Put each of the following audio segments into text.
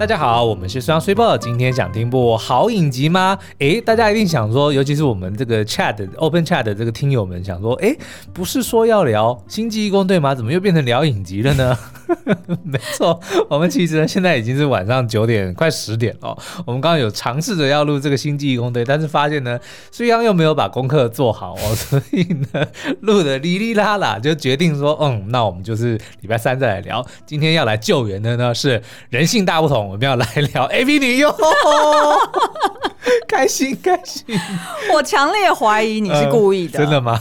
大家好，我们是双睡报今天想听部好影集吗？诶，大家一定想说，尤其是我们这个 chat open chat 的这个听友们想说，诶，不是说要聊星际异攻队吗？怎么又变成聊影集了呢？没错，我们其实呢现在已经是晚上九点快十点了。我们刚刚有尝试着要录这个星际异攻队，但是发现呢，虽然又没有把功课做好哦，所以呢录的哩哩啦啦，就决定说，嗯，那我们就是礼拜三再来聊。今天要来救援的呢是人性大不同。我们要来聊 AV 女优，开 心开心！我强烈怀疑你是故意的，呃、真的吗？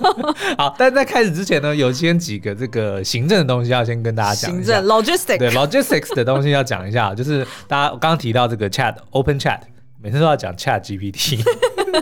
好，但在开始之前呢，有先几个这个行政的东西要先跟大家讲。行政 logistics 对 logistics 的东西要讲一下，就是大家刚刚提到这个 chat open chat，每次都要讲 chat GPT。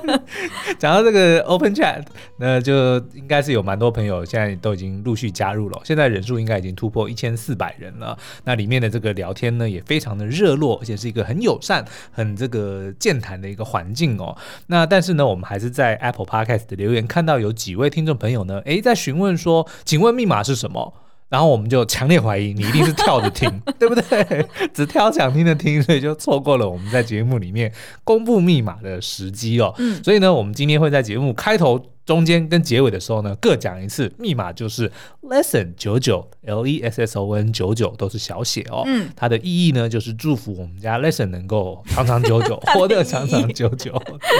讲到这个 Open Chat，那就应该是有蛮多朋友现在都已经陆续加入了，现在人数应该已经突破一千四百人了。那里面的这个聊天呢，也非常的热络，而且是一个很友善、很这个健谈的一个环境哦。那但是呢，我们还是在 Apple Podcast 的留言看到有几位听众朋友呢，诶，在询问说，请问密码是什么？然后我们就强烈怀疑你一定是跳着听，对不对？只挑想听的听，所以就错过了我们在节目里面公布密码的时机哦。嗯，所以呢，我们今天会在节目开头。中间跟结尾的时候呢，各讲一次，密码就是 lesson 九九 L E S S O N 九九都是小写哦。嗯，它的意义呢就是祝福我们家 lesson 能够长长久久，活得长长久久。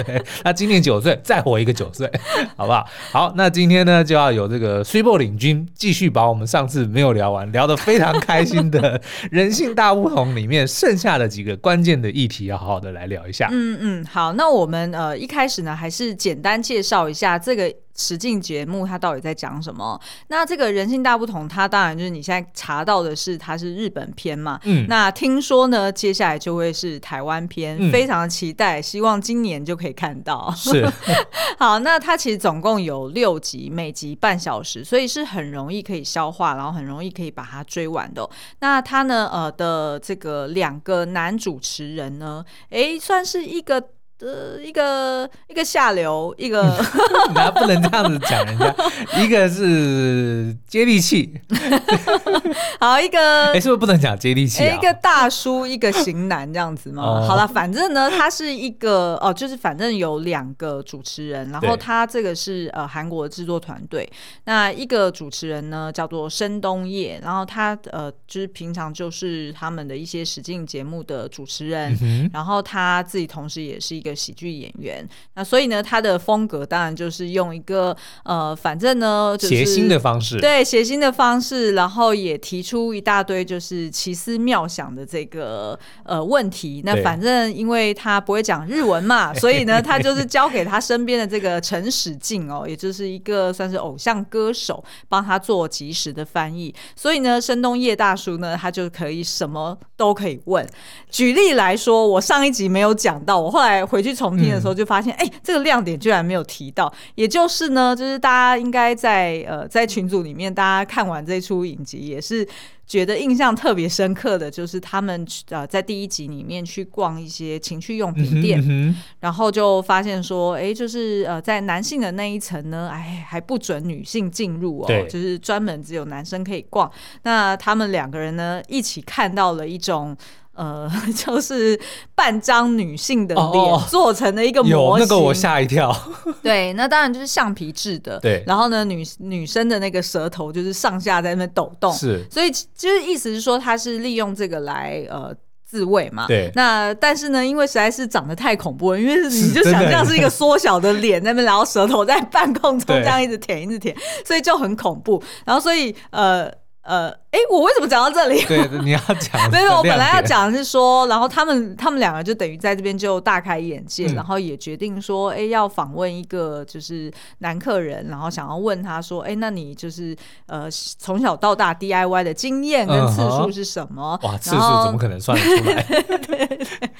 对，他今年九岁，再活一个九岁，好不好？好，那今天呢就要有这个 Super 领军继续把我们上次没有聊完，聊得非常开心的人性大不同里面剩下的几个关键的议题，要好好的来聊一下。嗯嗯，好，那我们呃一开始呢还是简单介绍一下这个。实境节目它到底在讲什么？那这个人性大不同，它当然就是你现在查到的是它是日本篇嘛。嗯。那听说呢，接下来就会是台湾篇，嗯，非常的期待，希望今年就可以看到。是。好，那它其实总共有六集，每集半小时，所以是很容易可以消化，然后很容易可以把它追完的。那它呢，呃的这个两个男主持人呢，诶，算是一个。呃，一个一个下流，一个。那不能这样子讲人家，一个是接地气，好一个，哎，是不是不能讲接地气？一个大叔，一个型男这样子吗？哦、好了，反正呢，他是一个哦，就是反正有两个主持人，然后他这个是呃韩国的制作团队，那一个主持人呢叫做申东烨，然后他呃就是平常就是他们的一些实境节目的主持人，嗯、然后他自己同时也是一个。喜剧演员，那所以呢，他的风格当然就是用一个呃，反正呢，就是谐星的方式，对，谐星的方式，然后也提出一大堆就是奇思妙想的这个呃问题。那反正因为他不会讲日文嘛，所以呢，他就是交给他身边的这个陈史进哦，也就是一个算是偶像歌手，帮他做及时的翻译。所以呢，申东叶大叔呢，他就可以什么都可以问。举例来说，我上一集没有讲到，我后来回。去重听的时候就发现，哎、嗯欸，这个亮点居然没有提到。也就是呢，就是大家应该在呃在群组里面，大家看完这出影集，也是觉得印象特别深刻的，就是他们呃在第一集里面去逛一些情趣用品店，嗯嗯、然后就发现说，哎、欸，就是呃在男性的那一层呢，哎还不准女性进入哦，就是专门只有男生可以逛。那他们两个人呢一起看到了一种。呃，就是半张女性的脸做成的一个模型，有那个我吓一跳。对，那当然就是橡皮制的。对，然后呢，女女生的那个舌头就是上下在那边抖动。是，所以就是意思是说，他是利用这个来呃自慰嘛。对。那但是呢，因为实在是长得太恐怖了，因为 你就想象是一个缩小的脸在那边，然后舌头在半空中这样一直舔一直舔，所以就很恐怖。然后所以呃。呃，哎，我为什么讲到这里？对，你要讲。没有，我本来要讲的是说，然后他们他们两个就等于在这边就大开眼界，嗯、然后也决定说，哎，要访问一个就是男客人，然后想要问他说，哎，那你就是呃从小到大 DIY 的经验跟次数是什么？哇，次数怎么可能算得出来？对对对。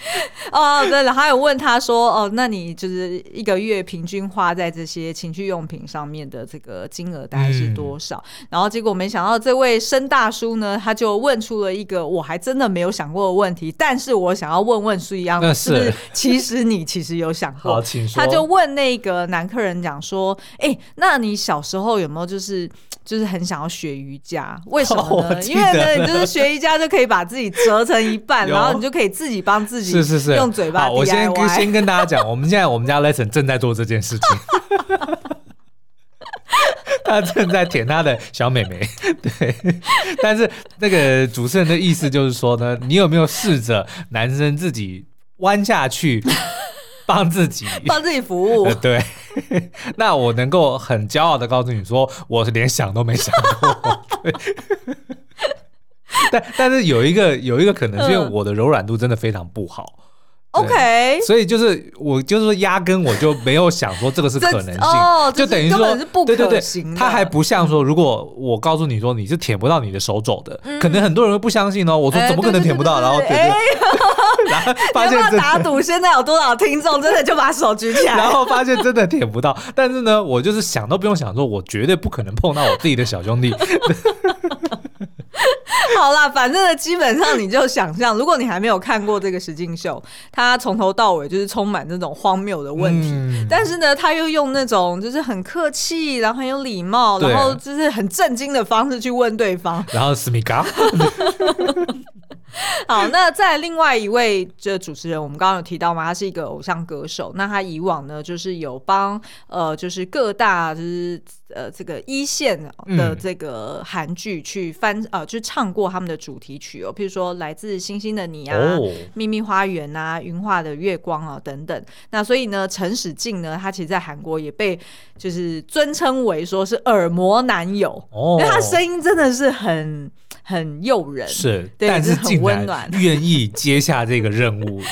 哦，对了，还有问他说，哦，那你就是一个月平均花在这些情趣用品上面的这个金额大概是多少？嗯、然后结果没想到这位。深大叔呢，他就问出了一个我还真的没有想过的问题，但是我想要问问书一样的是，不是？其实你其实有想过，他就问那个男客人讲说：“哎、欸，那你小时候有没有就是就是很想要学瑜伽，为什么呢？哦、因为呢，你就是学瑜伽就可以把自己折成一半，然后你就可以自己帮自己是是是用嘴巴。我先跟先跟大家讲，我们现在我们家 Lesson 正在做这件事情。他正在舔他的小美眉，对。但是那个主持人的意思就是说呢，你有没有试着男生自己弯下去 帮自己帮自己服务？呃、对。那我能够很骄傲的告诉你说，我是连想都没想过。对。但但是有一个有一个可能，是因为我的柔软度真的非常不好。OK，所以就是我就是说，压根我就没有想说这个是可能性，哦、就等于说对对对，他还不像说，如果我告诉你说你是舔不到你的手肘的，嗯、可能很多人会不相信哦。我说怎么可能舔不到？然后对对，然后 发现打赌现在有多少听众真的就把手举起来，然后发现真的舔不到。但是呢，我就是想都不用想，说我绝对不可能碰到我自己的小兄弟。好啦，反正呢，基本上你就想象，如果你还没有看过这个实境秀，它从头到尾就是充满这种荒谬的问题，嗯、但是呢，他又用那种就是很客气，然后很有礼貌，然后就是很震惊的方式去问对方，然后思密达。好，那在另外一位这主持人，我们刚刚有提到嘛？他是一个偶像歌手。那他以往呢，就是有帮呃，就是各大就是呃这个一线的这个韩剧去翻、嗯、呃，就唱过他们的主题曲哦，譬如说《来自星星的你》啊，哦《秘密花园》啊，《云画的月光》啊等等。那所以呢，陈使劲呢，他其实在韩国也被就是尊称为说是耳膜男友，哦、因为他声音真的是很。很诱人，是，但是很温暖，愿意接下这个任务，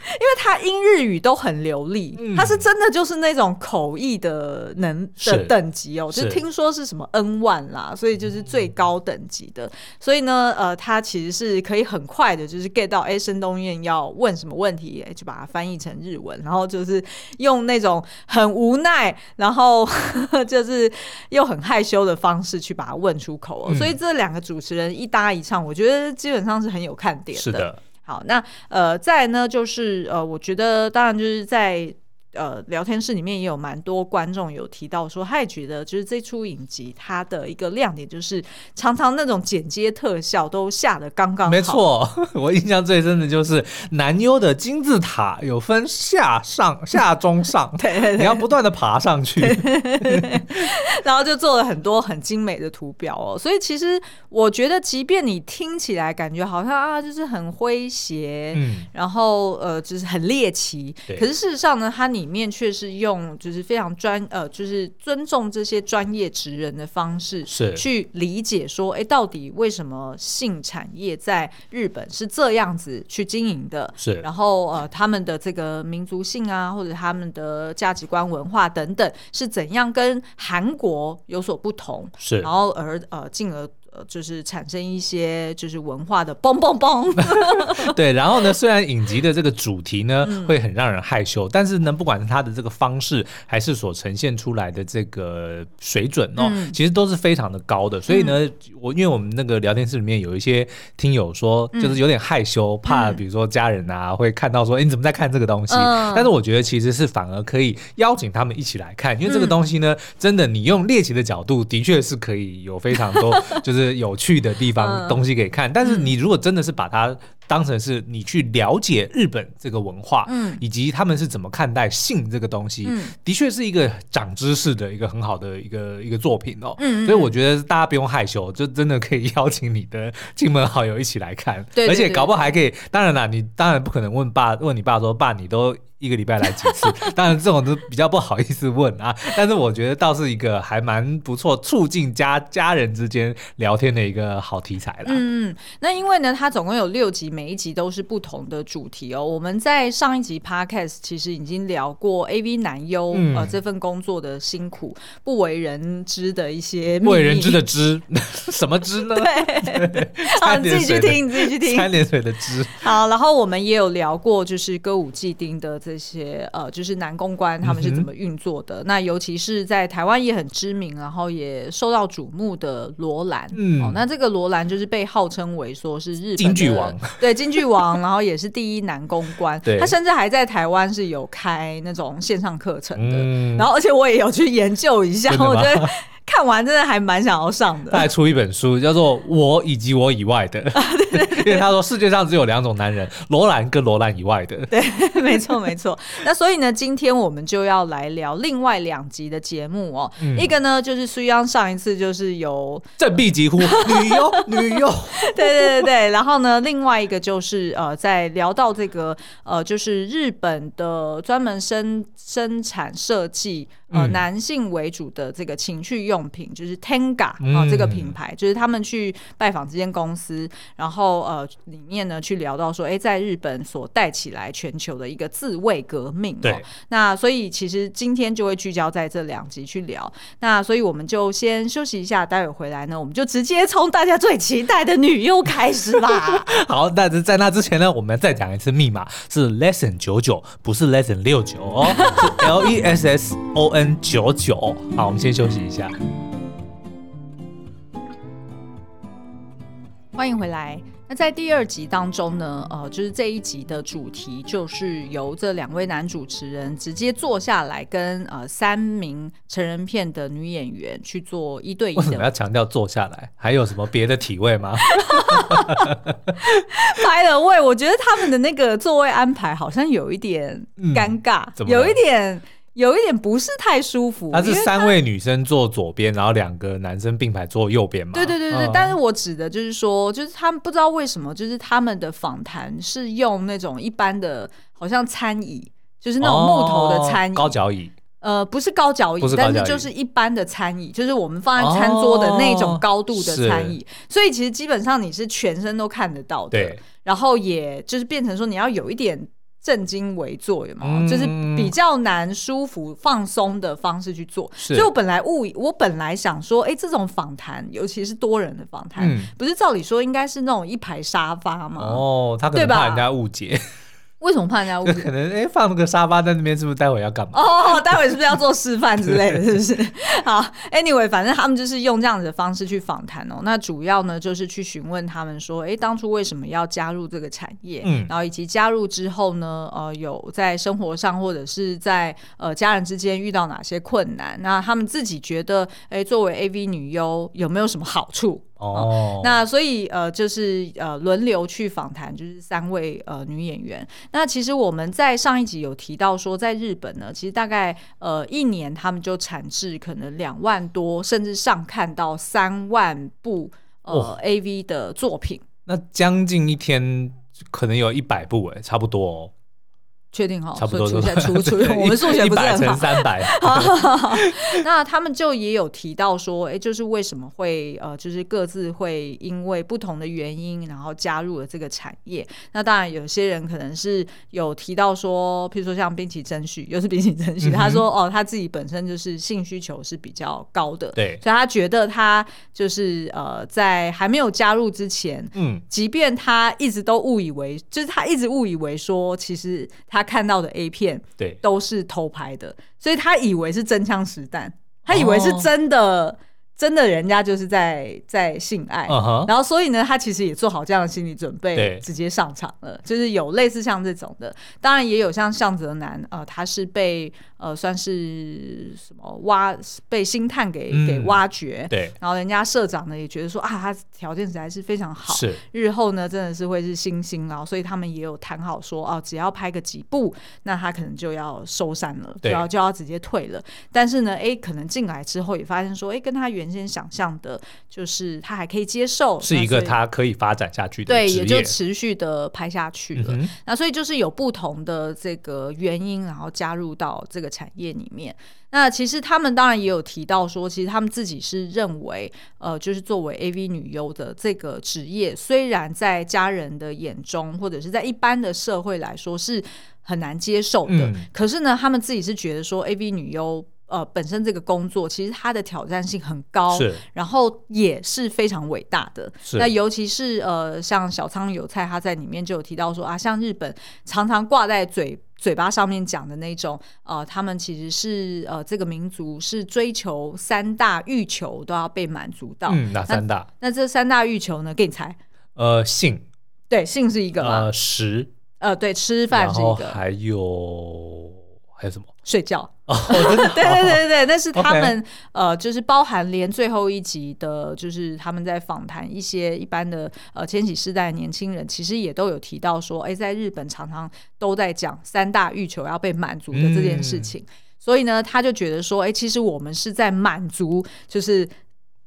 因为他英日语都很流利，嗯、他是真的就是那种口译的能的等级哦，是就听说是什么 N 万啦，所以就是最高等级的，嗯、所以呢，呃，他其实是可以很快的，就是 get 到哎，申东燕要问什么问题，就把它翻译成日文，然后就是用那种很无奈，然后 就是又很害羞的方式去把它问出口哦，嗯、所以这两个主持人。一搭一唱，我觉得基本上是很有看点的。是的，好，那呃，再呢，就是呃，我觉得当然就是在。呃，聊天室里面也有蛮多观众有提到说，他也觉得就是这出影集它的一个亮点就是常常那种剪接特效都下的刚刚好。没错，我印象最深的就是男优的金字塔有分下上下中上，对，对，对，你要不断的爬上去，然后就做了很多很精美的图表哦。所以其实我觉得，即便你听起来感觉好像啊，就是很诙谐，嗯，然后呃，就是很猎奇，可是事实上呢，它你。里面却是用就是非常专呃，就是尊重这些专业职人的方式，是去理解说，哎，到底为什么性产业在日本是这样子去经营的？是，然后呃，他们的这个民族性啊，或者他们的价值观、文化等等，是怎样跟韩国有所不同？是，然后而呃，进而。呃，就是产生一些就是文化的嘣嘣嘣，对。然后呢，虽然影集的这个主题呢、嗯、会很让人害羞，但是呢，不管是它的这个方式，还是所呈现出来的这个水准哦，嗯、其实都是非常的高的。所以呢，我因为我们那个聊天室里面有一些听友说，就是有点害羞，嗯、怕比如说家人啊会看到说，哎，你怎么在看这个东西？嗯、但是我觉得其实是反而可以邀请他们一起来看，因为这个东西呢，真的你用猎奇的角度，的确是可以有非常多 就是。有趣的地方东西可以看，但是你如果真的是把它当成是你去了解日本这个文化，嗯，以及他们是怎么看待性这个东西，嗯，的确是一个长知识的一个很好的一个一个作品哦，嗯，所以我觉得大家不用害羞，就真的可以邀请你的亲朋好友一起来看，对，而且搞不好还可以，当然啦，你当然不可能问爸问你爸说，爸你都。一个礼拜来几次？当然，这种都比较不好意思问啊。但是我觉得倒是一个还蛮不错，促进家家人之间聊天的一个好题材啦。嗯，那因为呢，它总共有六集，每一集都是不同的主题哦。我们在上一集 Podcast 其实已经聊过 AV 男优、嗯、呃这份工作的辛苦，不为人知的一些不为人知的知 什么知呢？对，好，你自己去听，你自己去听。三点水的知。好，然后我们也有聊过，就是歌舞伎町的。这些呃，就是男公关他们是怎么运作的？嗯、那尤其是在台湾也很知名，然后也受到瞩目的罗兰。嗯、哦，那这个罗兰就是被号称为说是日本金剧王，对金句王，然后也是第一男公关。他甚至还在台湾是有开那种线上课程的。嗯、然后，而且我也有去研究一下，我觉得。看完真的还蛮想要上的。他还出一本书，叫做《我以及我以外的》，因为他说世界上只有两种男人，罗兰跟罗兰以外的。对，没错没错。那所以呢，今天我们就要来聊另外两集的节目哦。嗯、一个呢，就是苏央上一次就是有振臂疾呼 女优女优，对对对对。然后呢，另外一个就是呃，在聊到这个呃，就是日本的专门生生产设计。呃，男性为主的这个情趣用品，就是 Tenga 啊、呃，这个品牌，就是他们去拜访这间公司，然后呃，里面呢去聊到说，哎，在日本所带起来全球的一个自卫革命。对。那所以其实今天就会聚焦在这两集去聊。那所以我们就先休息一下，待会回来呢，我们就直接从大家最期待的女优开始吧。好，但是在那之前呢，我们再讲一次密码是 Lesson 九九，不是 Lesson 六九哦，是 L E S S O N。N 九九，好，我们先休息一下。欢迎回来。那在第二集当中呢，呃，就是这一集的主题就是由这两位男主持人直接坐下来跟呃三名成人片的女演员去做一对一。为什么要强调坐下来？还有什么别的体位吗？拍了位，我觉得他们的那个座位安排好像有一点尴尬，嗯、有一点。有一点不是太舒服。他是三位女生坐左边，然后两个男生并排坐右边嘛？对对对对。嗯、但是我指的就是说，就是他们不知道为什么，就是他们的访谈是用那种一般的，好像餐椅，就是那种木头的餐椅，哦、高脚椅。呃，不是高脚椅，是但是就是一般的餐椅，就是我们放在餐桌的那种高度的餐椅。哦、所以其实基本上你是全身都看得到的。然后也就是变成说，你要有一点。正襟危坐，有吗？嗯、就是比较难舒服放松的方式去做。所以我本来误，我本来想说，哎、欸，这种访谈，尤其是多人的访谈，嗯、不是照理说应该是那种一排沙发吗？哦，他可能怕人家误解。为什么怕人家误解？可能哎、欸，放个沙发在那边，是不是待会要干嘛？哦，待会是不是要做示范之类的？是不是？好，Anyway，反正他们就是用这样子的方式去访谈哦。那主要呢，就是去询问他们说，哎、欸，当初为什么要加入这个产业？嗯，然后以及加入之后呢，呃，有在生活上或者是在呃家人之间遇到哪些困难？那他们自己觉得，哎、欸，作为 AV 女优有没有什么好处？哦，那所以呃，就是呃，轮流去访谈，就是三位呃女演员。那其实我们在上一集有提到说，在日本呢，其实大概呃一年他们就产制可能两万多，甚至上看到三万部呃、哦、AV 的作品。那将近一天可能有一百部哎，差不多哦。确定好，差不多出出出，我们数学不是很好。三百，那他们就也有提到说，哎，就是为什么会呃，就是各自会因为不同的原因，然后加入了这个产业。那当然，有些人可能是有提到说，譬如说像滨崎真绪，又是滨崎真绪，他说哦，他自己本身就是性需求是比较高的，对，所以他觉得他就是呃，在还没有加入之前，嗯，即便他一直都误以为，就是他一直误以为说，其实他。他看到的 A 片，对，都是偷拍的，所以他以为是真枪实弹，他以为是真的。哦真的，人家就是在在性爱，uh. 然后所以呢，他其实也做好这样的心理准备，直接上场了。就是有类似像这种的，当然也有像向泽南，呃，他是被呃算是什么挖被星探给、嗯、给挖掘，对，然后人家社长呢也觉得说啊，他条件实在是非常好，是。日后呢真的是会是星星，然后所以他们也有谈好说哦、啊，只要拍个几部，那他可能就要收山了，对，然后就要直接退了。但是呢，哎，可能进来之后也发现说，哎，跟他原先想象的，就是他还可以接受，是一个他可以发展下去的，对，也就持续的拍下去了。嗯、那所以就是有不同的这个原因，然后加入到这个产业里面。那其实他们当然也有提到说，其实他们自己是认为，呃，就是作为 AV 女优的这个职业，虽然在家人的眼中，或者是在一般的社会来说是很难接受的，嗯、可是呢，他们自己是觉得说，AV 女优。呃，本身这个工作其实它的挑战性很高，是，然后也是非常伟大的。那尤其是呃，像小仓有菜，他在里面就有提到说啊，像日本常常挂在嘴嘴巴上面讲的那种，呃，他们其实是呃，这个民族是追求三大欲求都要被满足到。嗯，哪三大？那，那这三大欲求呢？给你猜。呃，性。对，性是一个。呃，食。呃，对，吃饭是一个。还有。还有什么？睡觉。哦，真的？对对对对对，那是他们呃，就是包含连最后一集的，就是他们在访谈一些一般的呃千禧世代的年轻人，其实也都有提到说，哎，在日本常常都在讲三大欲求要被满足的这件事情，嗯、所以呢，他就觉得说，哎，其实我们是在满足，就是。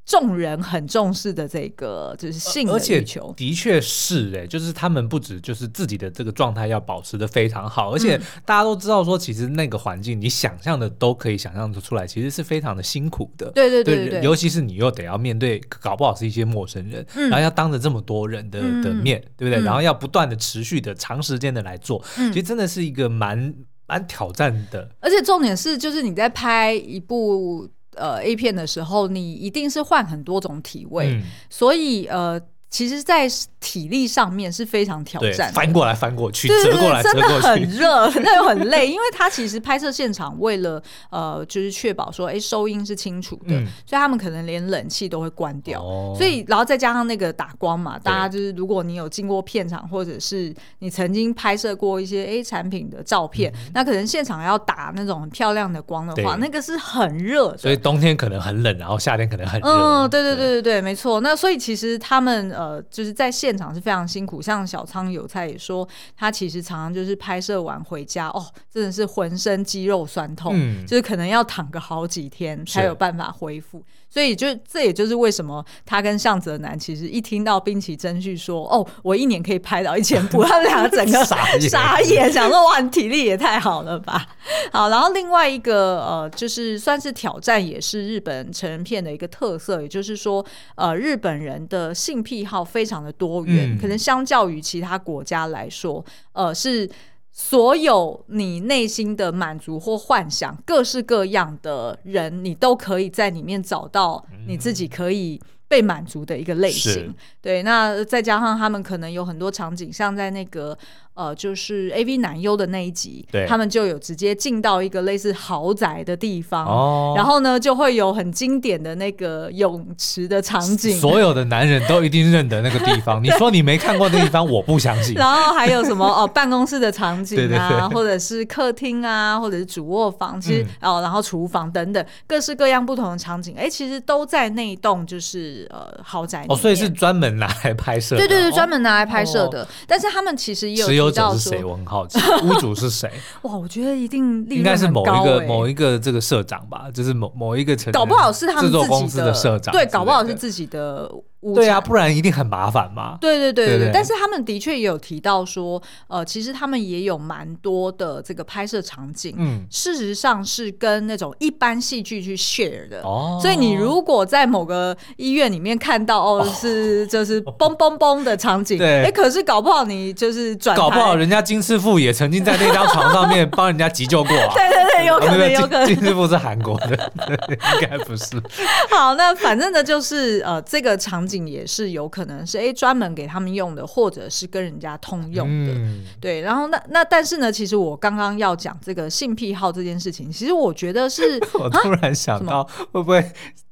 众人很重视的这个就是性的需求，的确是哎、欸，就是他们不止就是自己的这个状态要保持的非常好，而且大家都知道说，其实那个环境你想象的都可以想象的出来，其实是非常的辛苦的。对对对对，对，尤其是你又得要面对，搞不好是一些陌生人，嗯、然后要当着这么多人的的面，嗯、对不对？然后要不断的持续的长时间的来做，嗯、其实真的是一个蛮蛮挑战的。而且重点是，就是你在拍一部。呃，A 片的时候，你一定是换很多种体位，嗯、所以呃。其实，在体力上面是非常挑战，翻过来翻过去，折过来折过去，真的很热，那又很累。因为他其实拍摄现场为了呃，就是确保说，哎，收音是清楚的，所以他们可能连冷气都会关掉。所以，然后再加上那个打光嘛，大家就是如果你有进过片场，或者是你曾经拍摄过一些 A 产品的照片，那可能现场要打那种很漂亮的光的话，那个是很热的。所以冬天可能很冷，然后夏天可能很热。嗯，对对对对对，没错。那所以其实他们。呃，就是在现场是非常辛苦，像小仓有菜也说，他其实常常就是拍摄完回家，哦，真的是浑身肌肉酸痛，嗯、就是可能要躺个好几天才有办法恢复。所以就这也就是为什么他跟向泽南其实一听到滨崎真绪说，哦，我一年可以拍到一千部，他们两个整个傻眼，傻眼，想说哇，你体力也太好了吧。好，然后另外一个呃，就是算是挑战，也是日本成人片的一个特色，也就是说，呃，日本人的性癖好非常的多元，嗯、可能相较于其他国家来说，呃，是。所有你内心的满足或幻想，各式各样的人，你都可以在里面找到你自己可以被满足的一个类型。对，那再加上他们可能有很多场景，像在那个。呃，就是 A V 男优的那一集，对他们就有直接进到一个类似豪宅的地方，哦、然后呢，就会有很经典的那个泳池的场景，所有的男人都一定认得那个地方。你说你没看过那地方，我不相信。然后还有什么哦，办公室的场景啊，对对对或者是客厅啊，或者是主卧房，其实、嗯、哦，然后厨房等等，各式各样不同的场景，哎，其实都在那一栋就是呃豪宅里。哦，所以是专门拿来拍摄的。对对对，专门拿来拍摄的。哦、但是他们其实也有。是谁？我很好奇，屋主是谁？哇，我觉得一定应该是某一个某一个这个社长吧，就是某某一个城，搞不好是他们制作公司的社长，对，搞不好是自己的。对啊，不然一定很麻烦嘛。对对对对，对，对，但是他们的确也有提到说，呃，其实他们也有蛮多的这个拍摄场景，嗯，事实上是跟那种一般戏剧去 share 的。哦，所以你如果在某个医院里面看到，哦，是就是嘣嘣嘣的场景，对，哎，可是搞不好你就是转，搞不好人家金师傅也曾经在那张床上面帮人家急救过啊。对对对，有可能，有可能。金师傅是韩国的，应该不是。好，那反正呢，就是呃，这个场景。也是有可能是哎专门给他们用的，或者是跟人家通用的，嗯、对。然后那那但是呢，其实我刚刚要讲这个性癖好这件事情，其实我觉得是，我突然想到会不会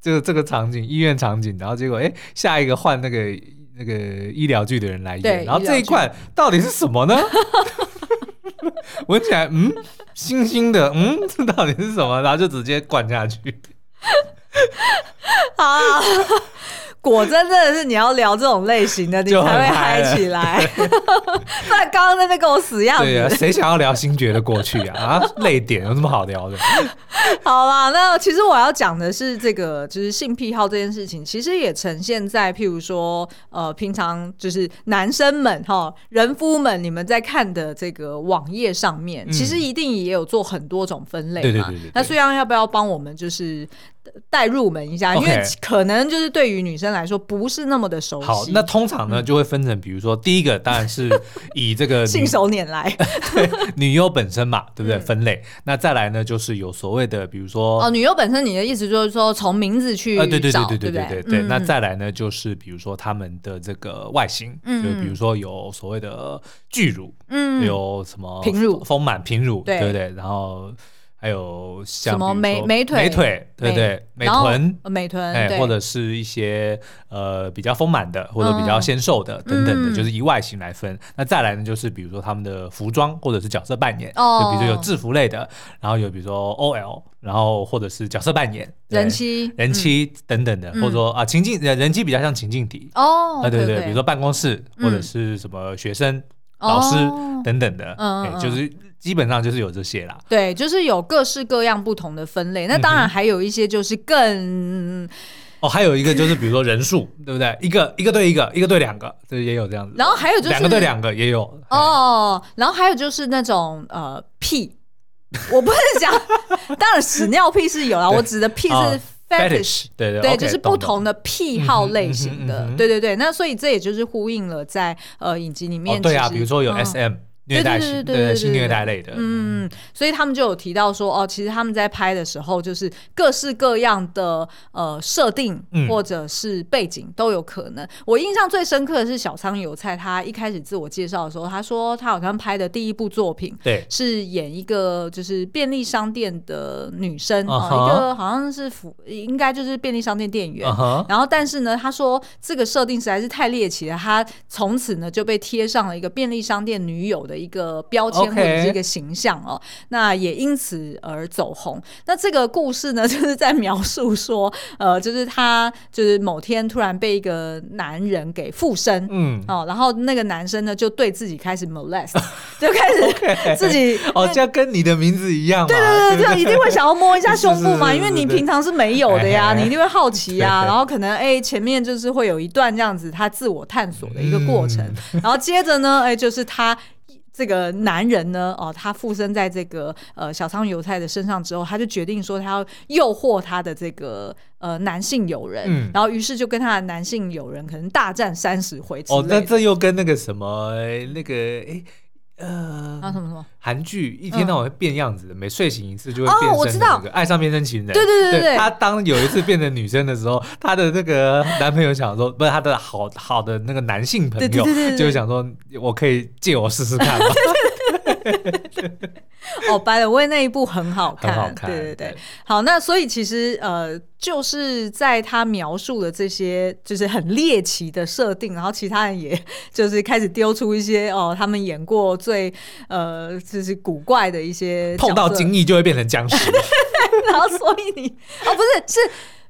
这个这个场景医院场景，然后结果哎下一个换那个那个医疗剧的人来演，然后这一块到底是什么呢？闻起来嗯腥腥的，嗯这到底是什么？然后就直接灌下去，好。果真真的是你要聊这种类型的，你才会嗨起来。不然刚刚在那边跟我死样子。对啊，谁想要聊星爵的过去啊？啊，泪点有这么好聊的？好啦，那其实我要讲的是这个，就是性癖好这件事情，其实也呈现在譬如说，呃，平常就是男生们哈，人夫们，你们在看的这个网页上面，嗯、其实一定也有做很多种分类嘛。对对对对对。那虽然要不要帮我们就是？带入门一下，因为可能就是对于女生来说不是那么的熟悉。好，那通常呢就会分成，比如说第一个当然是 以这个信手拈来 女优本身嘛，对不对？分类。那再来呢就是有所谓的，比如说哦，女优本身，你的意思就是说从名字去啊，对对对对对对对对。那再来呢就是比如说他们的这个外形，就比如说有所谓的巨乳，嗯，有什么平乳、丰满平乳，对不对？然后。还有像什么美美腿、美腿，对。对，美臀、美臀，哎，或者是一些呃比较丰满的，或者比较纤瘦的等等的，就是以外形来分。那再来呢，就是比如说他们的服装或者是角色扮演，就比如说有制服类的，然后有比如说 OL，然后或者是角色扮演人妻、人妻等等的，或者说啊情境人妻比较像情境题哦，啊对对，比如说办公室或者是什么学生、老师等等的，哎，就是。基本上就是有这些啦，对，就是有各式各样不同的分类。那当然还有一些就是更、嗯、哦，还有一个就是比如说人数，对不对？一个一个对一个，一个对两个，这也有这样子。然后还有就是两个对两个也有哦。然后还有就是那种呃屁，我不是讲，当然屎尿屁是有啦，我指的屁是 fetish，对对对，就是不同的癖好类型的，对对对。那所以这也就是呼应了在呃影集里面，对啊，比如说有 SM。虐待型，对对性虐待类的，嗯，所以他们就有提到说，哦，其实他们在拍的时候，就是各式各样的呃设定或者是背景都有可能。我印象最深刻的是小仓油菜，他一开始自我介绍的时候，他说他好像拍的第一部作品，对，是演一个就是便利商店的女生啊，一个好像是服，应该就是便利商店店员。然后，但是呢，他说这个设定实在是太猎奇了，他从此呢就被贴上了一个便利商店女友的一个标签或者是一个形象哦，那也因此而走红。那这个故事呢，就是在描述说，呃，就是他就是某天突然被一个男人给附身，嗯，哦，然后那个男生呢就对自己开始 molest，就开始自己哦，这跟你的名字一样，对对对，就一定会想要摸一下胸部嘛，因为你平常是没有的呀，你一定会好奇呀，然后可能哎前面就是会有一段这样子他自我探索的一个过程，然后接着呢，哎就是他。这个男人呢，哦，他附身在这个呃小仓由菜的身上之后，他就决定说他要诱惑他的这个呃男性友人，嗯、然后于是就跟他的男性友人可能大战三十回。哦，那这又跟那个什么那个哎。呃，啊什么什么韩剧一天到晚会变样子的，每睡醒一次就会变身。我知道，爱上变身情人。对对对对，他当有一次变成女生的时候，他的那个男朋友想说，不是他的好好的那个男性朋友，就想说，我可以借我试试看吗？哦，By the way，那一部很好看，很好看。对对对，好，那所以其实呃，就是在他描述的这些就是很猎奇的设定，然后其他人也 就是开始丢出一些哦，他们演过最呃就是古怪的一些，碰到精液就会变成僵尸，然后所以你哦不是是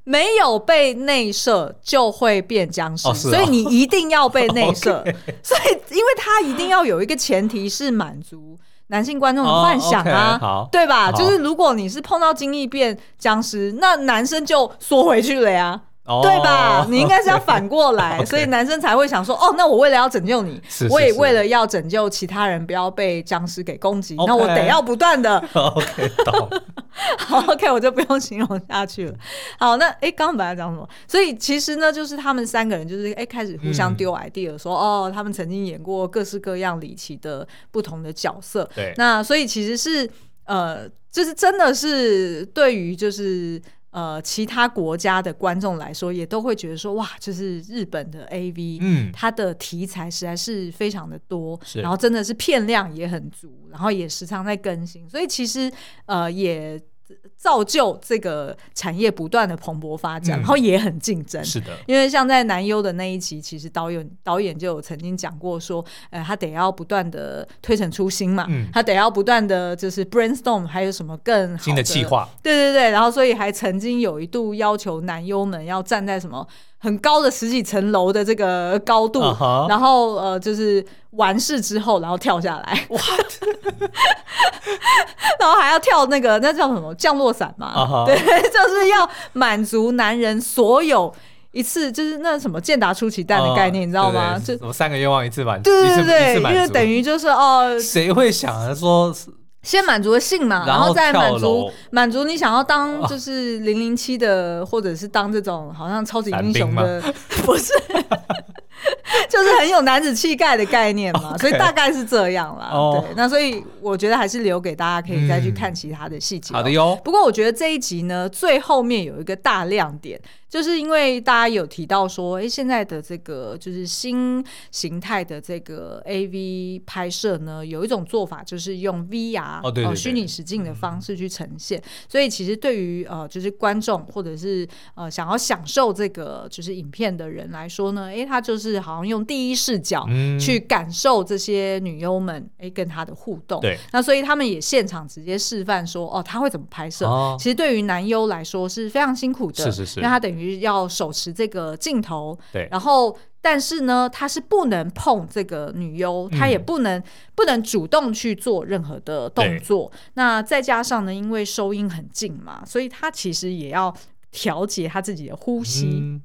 没有被内射就会变僵尸，哦哦、所以你一定要被内 射，所以因为他一定要有一个前提是满足。男性观众的幻想啊，对吧？就是如果你是碰到精力变僵尸，那男生就缩回去了呀。对吧？你应该是要反过来，所以男生才会想说：哦，那我为了要拯救你，我也为了要拯救其他人不要被僵尸给攻击，那我得要不断的。OK，懂。好，OK，我就不用形容下去了。好，那哎，刚刚本来讲什么？所以其实呢，就是他们三个人就是哎开始互相丢 idea，说哦，他们曾经演过各式各样离奇的不同的角色。对，那所以其实是呃，就是真的是对于就是。呃，其他国家的观众来说，也都会觉得说，哇，就是日本的 AV，嗯，它的题材实在是非常的多，然后真的是片量也很足，然后也时常在更新，所以其实呃也。造就这个产业不断的蓬勃发展，然后也很竞争。是的，因为像在南优的那一期，其实导演导演就有曾经讲过说，呃，他得要不断的推陈出新嘛，他得要不断的就是 brainstorm，还有什么更好新的计划？对对对，然后所以还曾经有一度要求男优们要站在什么很高的十几层楼的这个高度，然后呃，就是完事之后，然后跳下来，哇，然后还要跳那个那叫什么降落。伞嘛，uh huh. 对，就是要满足男人所有一次，就是那什么健达出奇蛋的概念，uh 你知道吗？就什么三个愿望一次满足，对对对，因为等于就是哦，谁会想说先满足了性嘛，然后再满足满足你想要当就是零零七的，或者是当这种好像超级英雄的，不是。就 就是很有男子气概的概念嘛 所以大概是这样啦。哦对，那所以我觉得还是留给大家可以再去看其他的细节。好的哟。不过我觉得这一集呢，最后面有一个大亮点。就是因为大家有提到说，哎，现在的这个就是新形态的这个 AV 拍摄呢，有一种做法就是用 VR 哦，对对对，虚拟实境的方式去呈现。嗯、所以其实对于呃，就是观众或者是呃想要享受这个就是影片的人来说呢，哎，他就是好像用第一视角去感受这些女优们哎跟他的互动。对，那所以他们也现场直接示范说，哦，他会怎么拍摄？哦、其实对于男优来说是非常辛苦的，是是是，那他等于。要手持这个镜头，对，然后但是呢，他是不能碰这个女优，他也不能、嗯、不能主动去做任何的动作。那再加上呢，因为收音很近嘛，所以他其实也要调节他自己的呼吸。嗯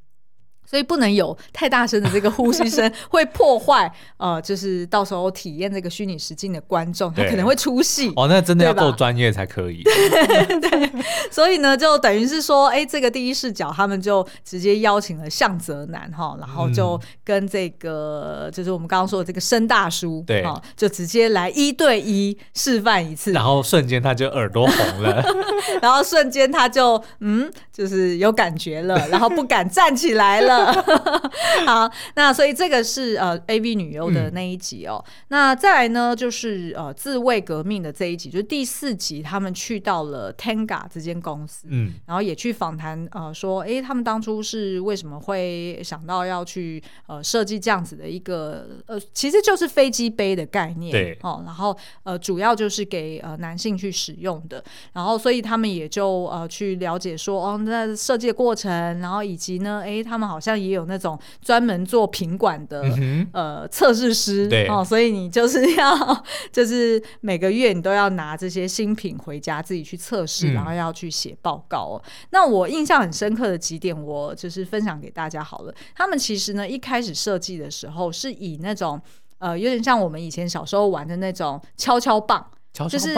所以不能有太大声的这个呼吸声，会破坏呃，就是到时候体验这个虚拟实境的观众，他可能会出戏。哦，那真的要够专业才可以。对，对，所以呢，就等于是说，哎、欸，这个第一视角，他们就直接邀请了向泽南哈，然后就跟这个、嗯、就是我们刚刚说的这个申大叔，对，就直接来一对一示范一次，然后瞬间他就耳朵红了，然后瞬间他就嗯，就是有感觉了，然后不敢站起来了。好，那所以这个是呃 AV 女优的那一集哦。嗯、那再来呢，就是呃自卫革命的这一集，就是第四集，他们去到了 Tenga 这间公司，嗯，然后也去访谈呃说，哎，他们当初是为什么会想到要去呃设计这样子的一个呃，其实就是飞机杯的概念，对哦，然后呃主要就是给呃男性去使用的，然后所以他们也就呃去了解说，哦，那设计的过程，然后以及呢，哎，他们好像。像也有那种专门做品管的、嗯、呃测试师，对哦，所以你就是要 就是每个月你都要拿这些新品回家自己去测试，嗯、然后要去写报告哦。那我印象很深刻的几点，我就是分享给大家好了。他们其实呢一开始设计的时候是以那种呃有点像我们以前小时候玩的那种敲敲棒，就是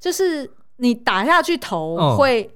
就是你打下去头会、嗯。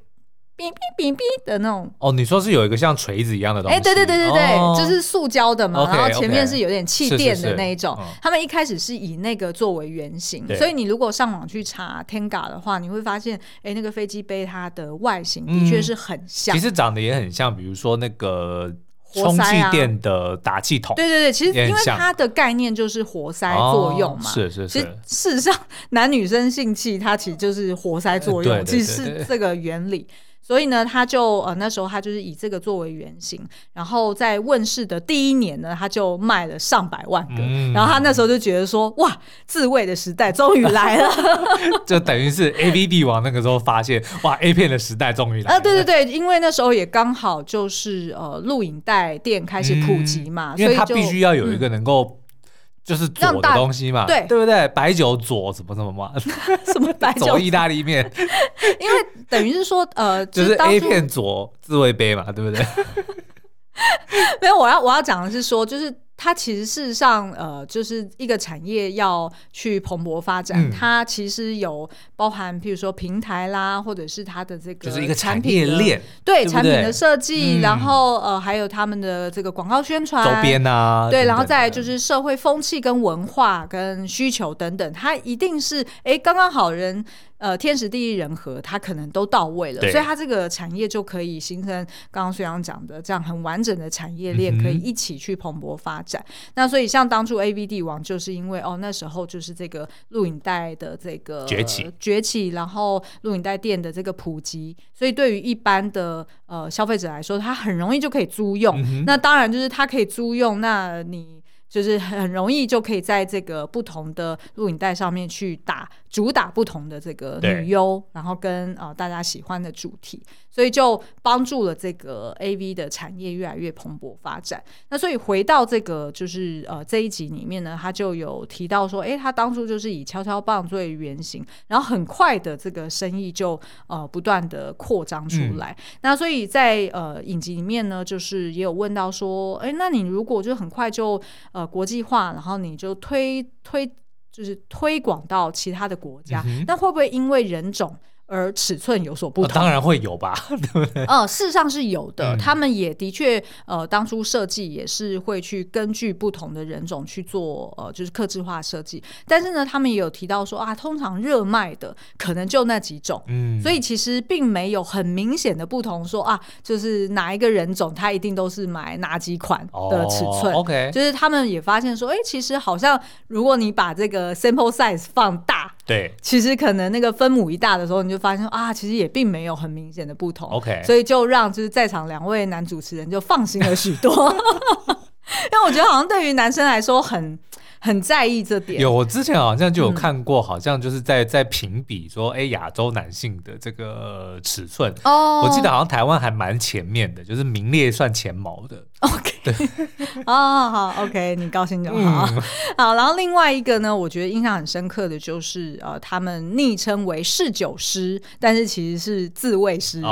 哔哔哔哔的那种哦，你说是有一个像锤子一样的东西？哎、欸，对对对对对，哦、就是塑胶的嘛，okay, 然后前面是有点气垫的那一种。是是是他们一开始是以那个作为原型，对所以你如果上网去查 Tenga 的话，你会发现，哎、欸，那个飞机杯它的外形的确是很像、嗯，其实长得也很像，比如说那个充气垫的打气筒。对对对，其实因为它的概念就是活塞作用嘛，哦、是是是。其实事实上，男女生性器它其实就是活塞作用，其实是这个原理。所以呢，他就呃那时候他就是以这个作为原型，然后在问世的第一年呢，他就卖了上百万个。嗯、然后他那时候就觉得说，哇，自慰的时代终于来了，就等于是 AV 帝王那个时候发现，哇，A 片的时代终于来了。啊，对对对，因为那时候也刚好就是呃录影带店开始普及嘛，嗯、因为他必须要有一个能够。嗯就是左的东西嘛，对对不对？白酒左怎么怎么嘛？什么 白酒左意大利面？因为等于是说，呃，就是 A 片左自慰杯嘛，对不对？没有，我要我要讲的是说，就是。它其实事实上，呃，就是一个产业要去蓬勃发展，嗯、它其实有包含，譬如说平台啦，或者是它的这个就是一个产业链，对，产品的设计，嗯、然后呃，还有他们的这个广告宣传、周边啊，对，然后再来就是社会风气跟文化跟需求等等，它一定是哎刚刚好人。呃，天时地利人和，它可能都到位了，所以它这个产业就可以形成刚刚隋洋讲的这样很完整的产业链，可以一起去蓬勃发展。嗯、那所以像当初 AV 帝王，就是因为哦那时候就是这个录影带的这个崛起崛起，然后录影带店的这个普及，所以对于一般的呃消费者来说，它很容易就可以租用。嗯、那当然就是它可以租用，那你。就是很容易就可以在这个不同的录影带上面去打主打不同的这个女优，然后跟呃大家喜欢的主题，所以就帮助了这个 AV 的产业越来越蓬勃发展。那所以回到这个就是呃这一集里面呢，他就有提到说，哎，他当初就是以敲敲棒作为原型，然后很快的这个生意就呃不断的扩张出来。嗯、那所以在呃影集里面呢，就是也有问到说，哎，那你如果就很快就呃，国际化，然后你就推推，就是推广到其他的国家，那、会不会因为人种而尺寸有所不同。哦，当然会有吧，对不对？呃，事实上是有的，嗯、他们也的确呃，当初设计也是会去根据不同的人种去做呃，就是克制化设计。但是呢，他们也有提到说啊，通常热卖的可能就那几种，嗯，所以其实并没有很明显的不同说，说啊，就是哪一个人种他一定都是买哪几款的尺寸。哦、OK，就是他们也发现说，哎、欸，其实好像如果你把这个 sample size 放大，对，其实可能那个分母一大的时候，你就发现啊，其实也并没有很明显的不同。OK，所以就让就是在场两位男主持人就放心了许多，因为我觉得好像对于男生来说很。很在意这点。有，我之前好像就有看过，好像就是在在评比说，哎、嗯，亚洲男性的这个尺寸。哦。我记得好像台湾还蛮前面的，就是名列算前茅的。OK。对。哦，好，OK，你高兴就好。嗯、好，然后另外一个呢，我觉得印象很深刻的就是，呃，他们昵称为侍酒师，但是其实是自卫师。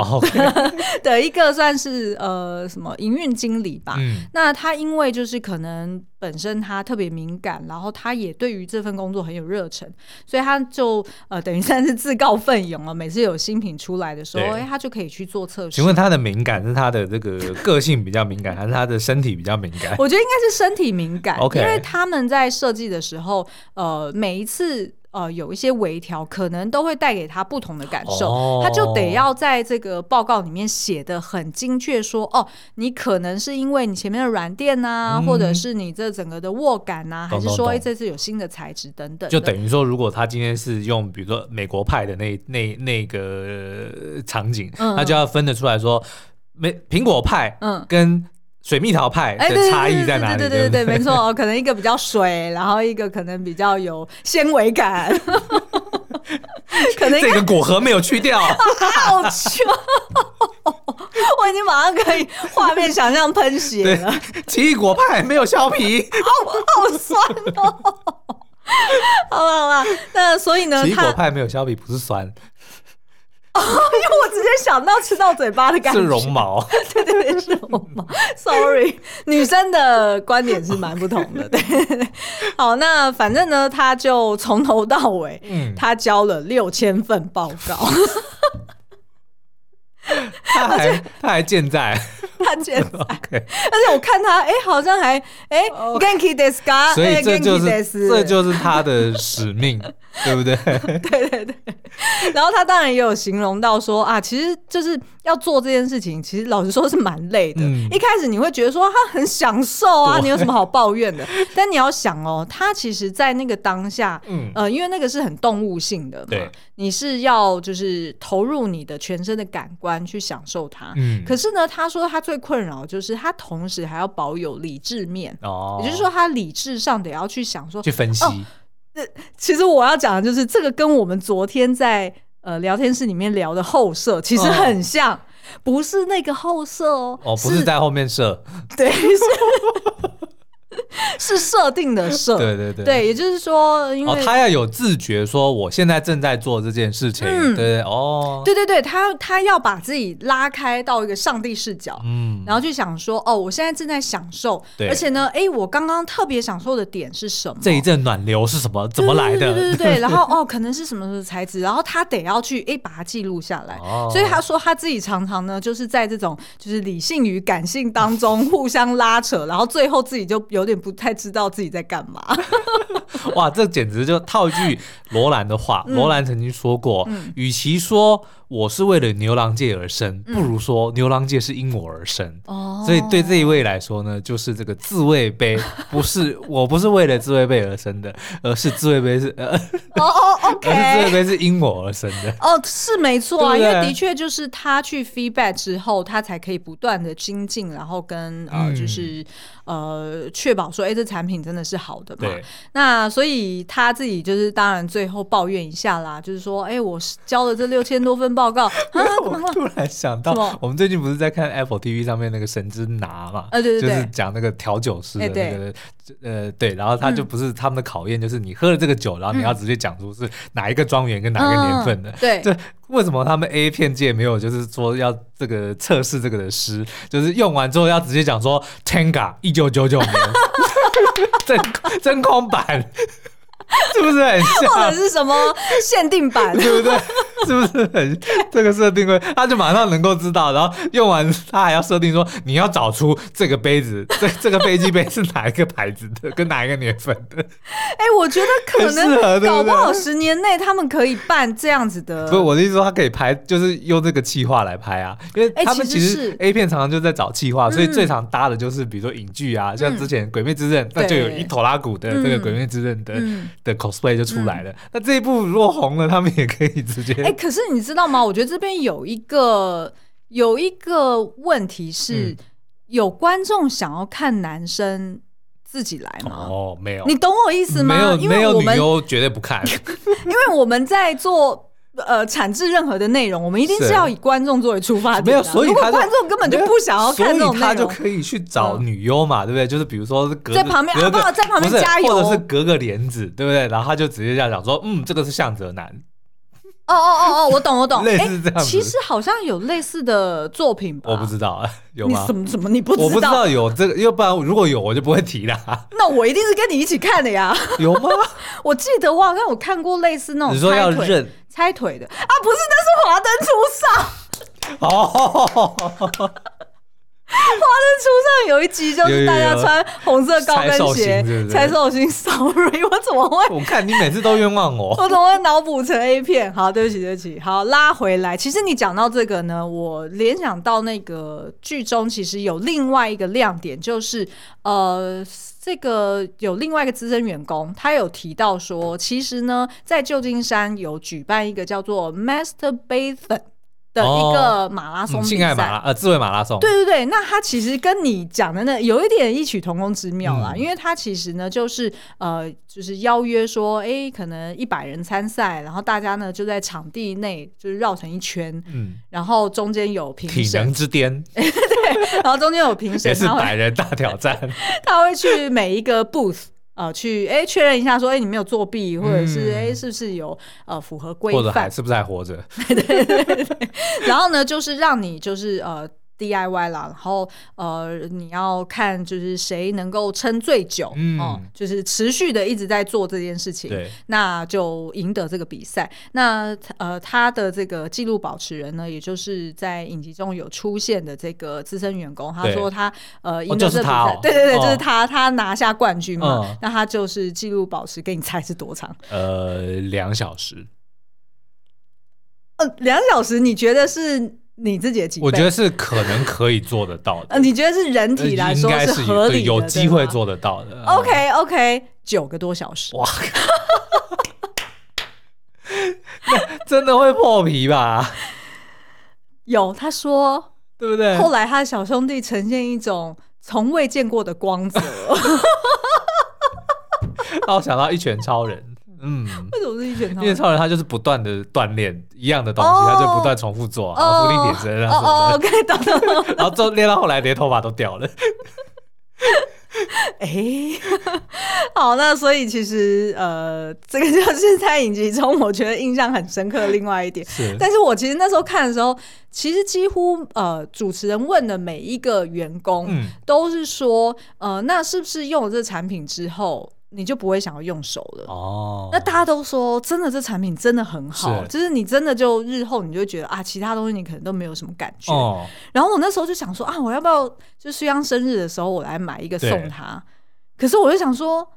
的 一个算是呃什么营运经理吧。嗯。那他因为就是可能。本身他特别敏感，然后他也对于这份工作很有热忱，所以他就呃等于算是自告奋勇了。每次有新品出来的时候，哎，他就可以去做测试。请问他的敏感是他的这个个性比较敏感，还是他的身体比较敏感？我觉得应该是身体敏感，OK，因为他们在设计的时候，呃，每一次。呃，有一些微调，可能都会带给他不同的感受，哦、他就得要在这个报告里面写的很精确，说哦，你可能是因为你前面的软垫呐、啊嗯，或者是你这整个的握感呐、啊，还是说哎这次有新的材质等等。就等于说，如果他今天是用比如说美国派的那那那个场景，他、嗯、就要分得出来说，美苹果派嗯跟。水蜜桃派的差异在哪里？对对对对对，没错，可能一个比较水，然后一个可能比较有纤维感。可能这个果核没有去掉，好糗！我已经马上可以画面想象喷血了。奇异果派没有削皮，好好酸哦。好了好了，那所以呢，奇异果派没有削皮不是酸。哦，因为我直接想到吃到嘴巴的感觉，是绒毛，对对对，是绒毛。Sorry，女生的观点是蛮不同的，对。好，那反正呢，他就从头到尾，嗯，他交了六千份报告。他还他还健在，他健在。而且我看他，哎、欸，好像还哎，Genki desu ka？所以这就是这就是他的使命，对不对？对对对。然后他当然也有形容到说啊，其实就是要做这件事情，其实老实说是蛮累的。嗯、一开始你会觉得说他很享受啊，你有什么好抱怨的？但你要想哦，他其实，在那个当下，嗯呃，因为那个是很动物性的嘛，你是要就是投入你的全身的感官去享受它。嗯，可是呢，他说他最困扰就是他同时还要保有理智面哦，也就是说他理智上得要去想说去分析。哦其实我要讲的就是这个，跟我们昨天在呃聊天室里面聊的后设其实很像，哦、不是那个后设哦，哦，不是在后面设，对。是 是设定的设，对对对，对，也就是说，因为、哦、他要有自觉，说我现在正在做这件事情，嗯、对，对，对哦，对对对，他他要把自己拉开到一个上帝视角，嗯，然后去想说，哦，我现在正在享受，对，而且呢，哎，我刚刚特别享受的点是什么？这一阵暖流是什么？怎么来的？对对对，然后哦，可能是什么什么材质，然后他得要去哎把它记录下来，哦，所以他说他自己常常呢就是在这种就是理性与感性当中互相拉扯，然后最后自己就有点不太知道自己在干嘛？哇，这简直就套一句罗兰的话。罗兰曾经说过，与其说我是为了牛郎界而生，不如说牛郎界是因我而生。哦，所以对这一位来说呢，就是这个自慰杯 不是，我不是为了自慰杯而生的，而是自慰杯是呃哦 哦，OK，自慰杯是因我而生的。哦，是没错啊，因为的确就是他去 feedback 之后，他才可以不断的精进，然后跟呃就是。呃，确保说，哎、欸，这产品真的是好的嘛？对。那所以他自己就是，当然最后抱怨一下啦，就是说，哎、欸，我交了这六千多份报告。我突然想到，我们最近不是在看 Apple TV 上面那个神之拿嘛？呃，对对对，就是讲那个调酒师的那个，欸、呃，对，然后他就不是他们的考验，就是你喝了这个酒，然后你要直接讲出是哪一个庄园跟哪个年份的，嗯、对。这为什么他们 A 片界没有就是说要这个测试这个的诗，就是用完之后要直接讲说 Tenga 一九九九年 真真空版。是不是很像？或者是什么限定版，对不对？是不是很这个设定会，他就马上能够知道，然后用完他还要设定说，你要找出这个杯子，这这个飞机杯是哪一个牌子的，跟哪一个年份的？哎、欸，我觉得可能搞不好十年内他们可以办这样子的。不是我的意思说，他可以拍，就是用这个企划来拍啊，因为他们其实 A 片常常就在找企划，所以最常搭的就是比如说影剧啊，像之前《鬼灭之刃》，那就有一头拉古的这个《鬼灭之刃》的的 cosplay 就出来了。那这一部如果红了，他们也可以直接。哎，可是你知道吗？我觉得这边有一个有一个问题是，有观众想要看男生自己来吗？哦，没有，你懂我意思吗？没有，因为我们女优绝对不看，因为我们在做。呃，产制任何的内容，我们一定是要以观众作为出发点。没有，所以如果观众根本就不想要看这种内容，他就可以去找女优嘛，对不对？就是比如说隔在旁边，好不好？在旁边加油，或者是隔个帘子，对不对？然后他就直接这样讲说，嗯，这个是向泽南。哦哦哦哦，我懂我懂，类似这样。其实好像有类似的作品吧？我不知道啊，有吗？什么什么？你不知道？我不知道有这个，要不然如果有，我就不会提了。那我一定是跟你一起看的呀。有吗？我记得我好像有看过类似那种。你说要认拆腿的啊？不是，那是华灯初上。哦。华灯初上有一集就是大家穿红色高跟鞋猜寿星，sorry，我怎么会？我看你每次都冤枉我，我怎么会脑补成 A 片？好，对不起，对不起。好，拉回来。其实你讲到这个呢，我联想到那个剧中其实有另外一个亮点，就是呃，这个有另外一个资深员工，他有提到说，其实呢，在旧金山有举办一个叫做 Master Bathon 的一个马拉松性爱马拉呃，自慰马拉松。对对对，那它其实跟你讲的那有一点异曲同工之妙啦，嗯、因为它其实呢就是呃，就是邀约说，哎，可能一百人参赛，然后大家呢就在场地内就是绕成一圈，嗯，然后中间有评审，体能之巅，对，然后中间有评审，也是百人大挑战，他会去每一个 booth。呃，去哎确认一下说，说哎你没有作弊，或者是哎、嗯、是不是有呃符合规范，或者还是不是还活着？对对对对。然后呢，就是让你就是呃。DIY 啦，然后呃，你要看就是谁能够撑最久，嗯、呃，就是持续的一直在做这件事情，对，那就赢得这个比赛。那呃，他的这个记录保持人呢，也就是在影集中有出现的这个资深员工，他说他呃赢得这个比赛，哦就是他哦、对对对，就是他，哦、他拿下冠军嘛，嗯、那他就是记录保持，给你猜是多长？呃，两小时。呃，两小时，你觉得是？你自己的几倍？我觉得是可能可以做得到的。呃，你觉得是人体来说是合理的，有机会做得到的。OK OK，九个多小时。哇，真的会破皮吧？有，他说，对不对？后来他的小兄弟呈现一种从未见过的光泽，让我想到一拳超人。嗯，为什么是一拳超人？因为超人他就是不断的锻炼一样的东西，他就不断重复做，啊，伏地挺身啊什么的。哦，OK，懂了。然后就练到后来，连头发都掉了。哎，好，那所以其实呃，这个就是在影集中，我觉得印象很深刻的另外一点。是，但是我其实那时候看的时候，其实几乎呃，主持人问的每一个员工，嗯，都是说，呃，那是不是用了这个产品之后？你就不会想要用手了哦。那大家都说，真的这产品真的很好，是就是你真的就日后你就会觉得啊，其他东西你可能都没有什么感觉。哦、然后我那时候就想说啊，我要不要就苏央生日的时候我来买一个送他？可是我就想说。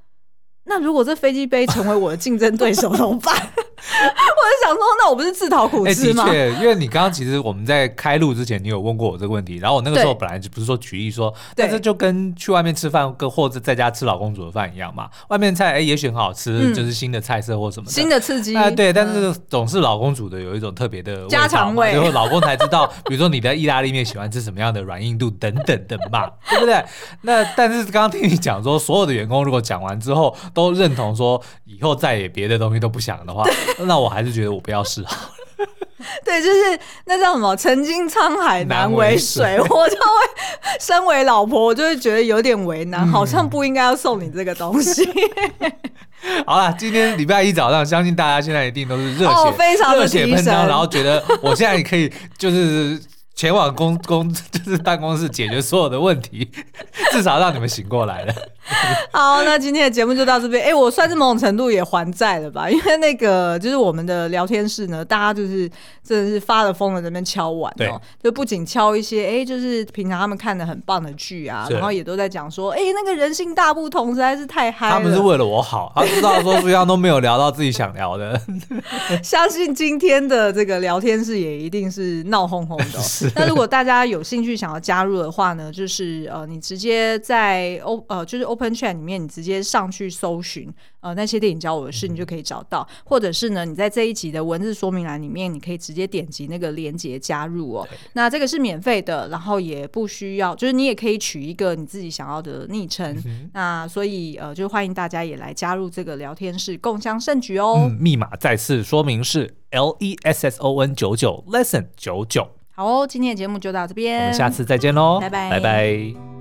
那如果这飞机杯成为我的竞争对手怎么办？我就想说，那我不是自讨苦吃吗？欸、的确，因为你刚刚其实我们在开录之前，你有问过我这个问题，然后我那个时候本来就不是说举例说，但是就跟去外面吃饭，跟或者在家吃老公煮的饭一样嘛。外面菜哎、欸，也许很好吃，嗯、就是新的菜色或什么的新的刺激啊，对。但是总是老公煮的有一种特别的家常味，然后老公才知道，比如说你的意大利面喜欢吃什么样的软硬度等等的嘛，对不对？那但是刚刚听你讲说，所有的员工如果讲完之后都认同说。以后再也别的东西都不想的话，那我还是觉得我不要试好。对，就是那叫什么“曾经沧海难为水”，为水我就会身为老婆，我就会觉得有点为难，嗯、好像不应该要送你这个东西。好了，今天礼拜一早上，相信大家现在一定都是热血，哦、非常热血喷张，然后觉得我现在也可以就是。前往公公 就是办公室解决所有的问题，至少让你们醒过来了。好，那今天的节目就到这边。哎、欸，我算是某种程度也还债了吧？因为那个就是我们的聊天室呢，大家就是真的是发了疯了，在那边敲碗哦、喔。就不仅敲一些，哎、欸，就是平常他们看的很棒的剧啊，然后也都在讲说，哎、欸，那个人性大不同实在是太嗨了。他们是为了我好，他知道说实际上都没有聊到自己想聊的。相信今天的这个聊天室也一定是闹哄哄的、喔。那如果大家有兴趣想要加入的话呢，就是呃，你直接在欧呃，就是 Open Chat 里面，你直接上去搜寻呃那些电影教我的事，你就可以找到。嗯、或者是呢，你在这一集的文字说明栏里面，你可以直接点击那个链接加入哦、喔。那这个是免费的，然后也不需要，就是你也可以取一个你自己想要的昵称、嗯。那所以呃，就欢迎大家也来加入这个聊天室，共襄盛举哦。嗯、密码再次说明是 L E S S O N 九九 Lesson 九九。好哦，今天的节目就到这边，我们下次再见喽，拜拜，拜拜。